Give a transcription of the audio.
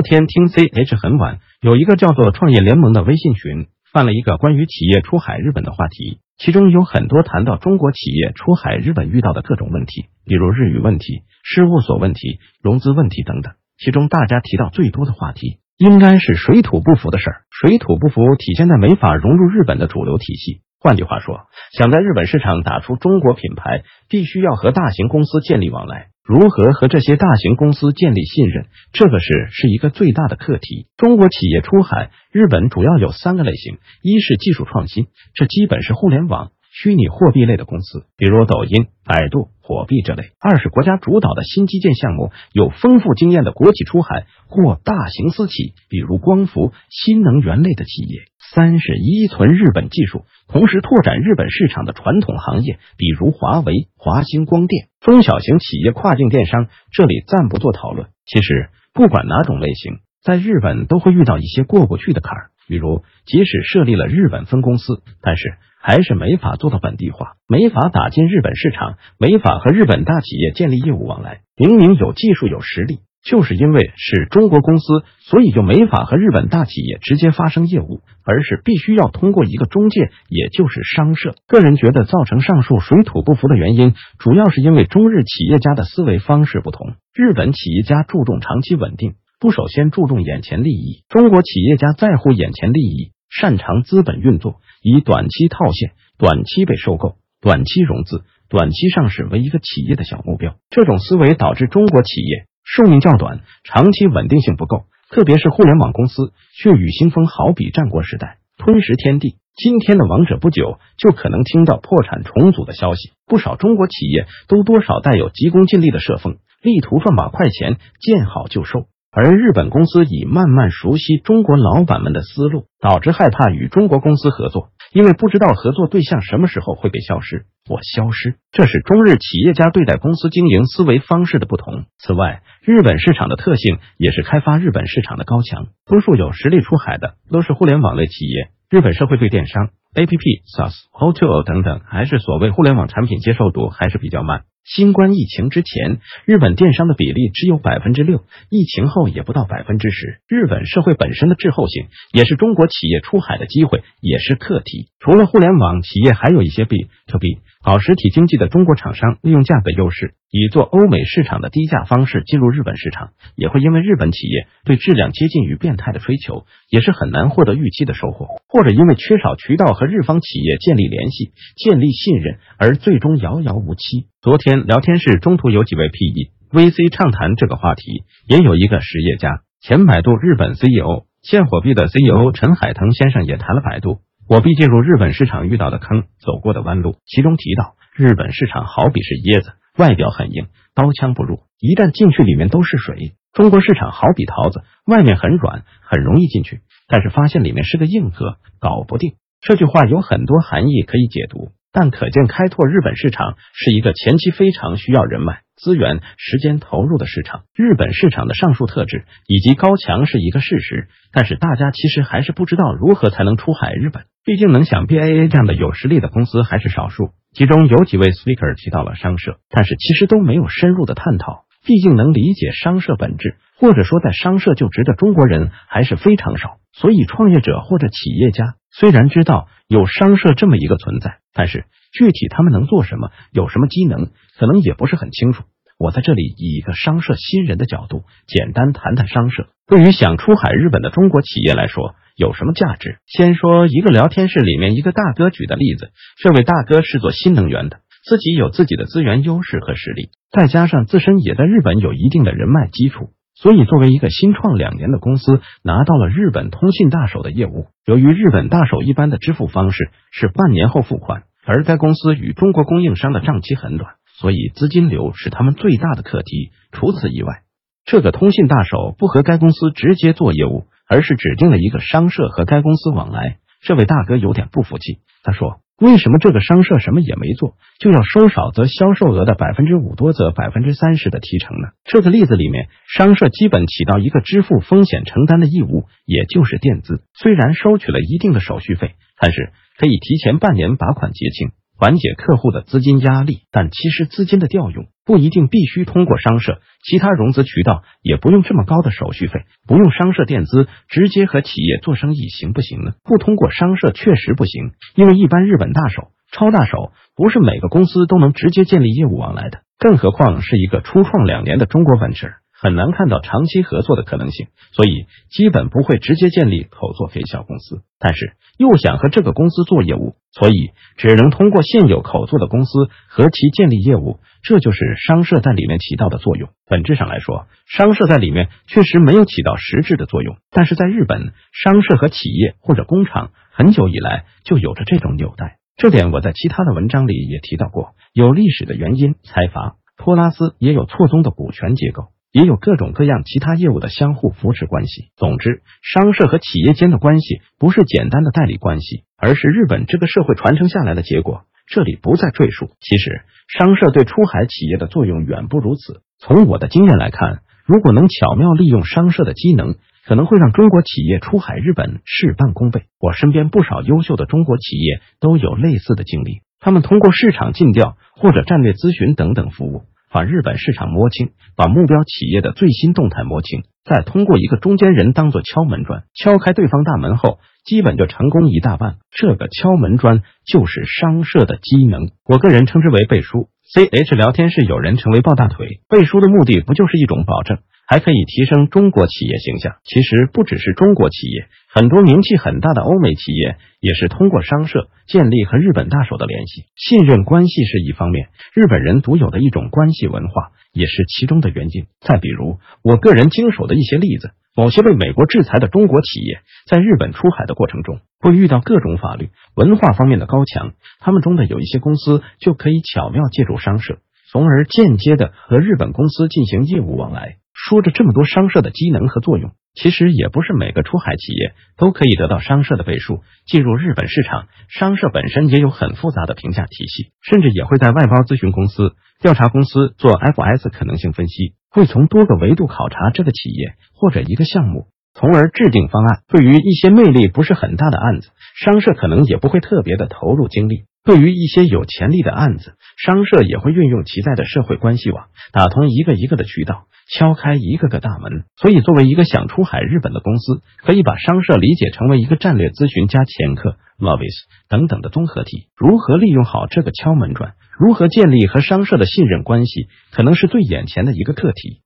昨天听 CH 很晚，有一个叫做创业联盟的微信群，放了一个关于企业出海日本的话题，其中有很多谈到中国企业出海日本遇到的各种问题，比如日语问题、事务所问题、融资问题等等。其中大家提到最多的话题，应该是水土不服的事儿。水土不服体现在没法融入日本的主流体系。换句话说，想在日本市场打出中国品牌，必须要和大型公司建立往来。如何和这些大型公司建立信任，这个是是一个最大的课题。中国企业出海日本主要有三个类型：一是技术创新，这基本是互联网、虚拟货币类的公司，比如抖音、百度、火币这类；二是国家主导的新基建项目，有丰富经验的国企出海或大型私企，比如光伏、新能源类的企业。三是依存日本技术，同时拓展日本市场的传统行业，比如华为、华星光电。中小型企业跨境电商，这里暂不做讨论。其实不管哪种类型，在日本都会遇到一些过不去的坎儿，比如即使设立了日本分公司，但是还是没法做到本地化，没法打进日本市场，没法和日本大企业建立业务往来。明明有技术有实力。就是因为是中国公司，所以就没法和日本大企业直接发生业务，而是必须要通过一个中介，也就是商社。个人觉得，造成上述水土不服的原因，主要是因为中日企业家的思维方式不同。日本企业家注重长期稳定，不首先注重眼前利益；中国企业家在乎眼前利益，擅长资本运作，以短期套现、短期被收购、短期融资、短期上市为一个企业的小目标。这种思维导致中国企业。寿命较短，长期稳定性不够，特别是互联网公司血雨腥风，好比战国时代吞食天地。今天的王者不久就可能听到破产重组的消息，不少中国企业都多少带有急功近利的设风，力图赚把快钱，见好就收。而日本公司已慢慢熟悉中国老板们的思路，导致害怕与中国公司合作。因为不知道合作对象什么时候会被消失或消失，这是中日企业家对待公司经营思维方式的不同。此外，日本市场的特性也是开发日本市场的高墙，多数有实力出海的都是互联网类企业。日本社会对电商、APP、SaaS、O T O O 等等，还是所谓互联网产品接受度还是比较慢。新冠疫情之前，日本电商的比例只有百分之六，疫情后也不到百分之十。日本社会本身的滞后性，也是中国企业出海的机会，也是课题。除了互联网企业，还有一些 B to B 搞实体经济的中国厂商，利用价格优势，以做欧美市场的低价方式进入日本市场，也会因为日本企业对质量接近于变态的追求，也是很难获得预期的收获，或者因为缺少渠道和日方企业建立联系、建立信任，而最终遥遥无期。昨天聊天室中途有几位 PE、VC 畅谈这个话题，也有一个实业家，前百度日本 CEO、现火币的 CEO 陈海腾先生也谈了百度。我必进入日本市场遇到的坑，走过的弯路，其中提到日本市场好比是椰子，外表很硬，刀枪不入，一旦进去里面都是水；中国市场好比桃子，外面很软，很容易进去，但是发现里面是个硬核，搞不定。这句话有很多含义可以解读，但可见开拓日本市场是一个前期非常需要人脉。资源、时间投入的市场，日本市场的上述特质以及高强是一个事实，但是大家其实还是不知道如何才能出海日本。毕竟能像 BAA 这样的有实力的公司还是少数，其中有几位 speaker 提到了商社，但是其实都没有深入的探讨。毕竟能理解商社本质，或者说在商社就职的中国人还是非常少，所以创业者或者企业家虽然知道有商社这么一个存在，但是。具体他们能做什么，有什么机能，可能也不是很清楚。我在这里以一个商社新人的角度，简单谈谈商社对于想出海日本的中国企业来说有什么价值。先说一个聊天室里面一个大哥举的例子，这位大哥是做新能源的，自己有自己的资源优势和实力，再加上自身也在日本有一定的人脉基础。所以，作为一个新创两年的公司，拿到了日本通信大手的业务。由于日本大手一般的支付方式是半年后付款。而该公司与中国供应商的账期很短，所以资金流是他们最大的课题。除此以外，这个通信大手不和该公司直接做业务，而是指定了一个商社和该公司往来。这位大哥有点不服气，他说：“为什么这个商社什么也没做，就要收少则销售额的百分之五，多则百分之三十的提成呢？”这个例子里面，商社基本起到一个支付风险承担的义务，也就是垫资，虽然收取了一定的手续费，但是。可以提前半年把款结清，缓解客户的资金压力。但其实资金的调用不一定必须通过商社，其他融资渠道也不用这么高的手续费，不用商社垫资，直接和企业做生意行不行呢？不通过商社确实不行，因为一般日本大手、超大手不是每个公司都能直接建立业务往来的，更何况是一个初创两年的中国 venture。很难看到长期合作的可能性，所以基本不会直接建立口座给小公司。但是又想和这个公司做业务，所以只能通过现有口座的公司和其建立业务。这就是商社在里面起到的作用。本质上来说，商社在里面确实没有起到实质的作用。但是在日本，商社和企业或者工厂很久以来就有着这种纽带。这点我在其他的文章里也提到过。有历史的原因，财阀托拉斯也有错综的股权结构。也有各种各样其他业务的相互扶持关系。总之，商社和企业间的关系不是简单的代理关系，而是日本这个社会传承下来的结果。这里不再赘述。其实，商社对出海企业的作用远不如此。从我的经验来看，如果能巧妙利用商社的机能，可能会让中国企业出海日本事半功倍。我身边不少优秀的中国企业都有类似的经历，他们通过市场尽调或者战略咨询等等服务。把日本市场摸清，把目标企业的最新动态摸清，再通过一个中间人当做敲门砖，敲开对方大门后，基本就成功一大半。这个敲门砖就是商社的机能，我个人称之为背书。C H 聊天室有人成为抱大腿，背书的目的不就是一种保证？还可以提升中国企业形象。其实不只是中国企业，很多名气很大的欧美企业也是通过商社建立和日本大手的联系。信任关系是一方面，日本人独有的一种关系文化也是其中的原因。再比如，我个人经手的一些例子，某些被美国制裁的中国企业在日本出海的过程中，会遇到各种法律文化方面的高墙，他们中的有一些公司就可以巧妙借助商社，从而间接的和日本公司进行业务往来。说着这么多商社的机能和作用，其实也不是每个出海企业都可以得到商社的背书进入日本市场。商社本身也有很复杂的评价体系，甚至也会在外包咨询公司、调查公司做 FS 可能性分析，会从多个维度考察这个企业或者一个项目，从而制定方案。对于一些魅力不是很大的案子，商社可能也不会特别的投入精力。对于一些有潜力的案子，商社也会运用其在的社会关系网，打通一个一个的渠道，敲开一个个大门。所以，作为一个想出海日本的公司，可以把商社理解成为一个战略咨询加前客、lobbies 等等的综合体。如何利用好这个敲门砖，如何建立和商社的信任关系，可能是最眼前的一个课题。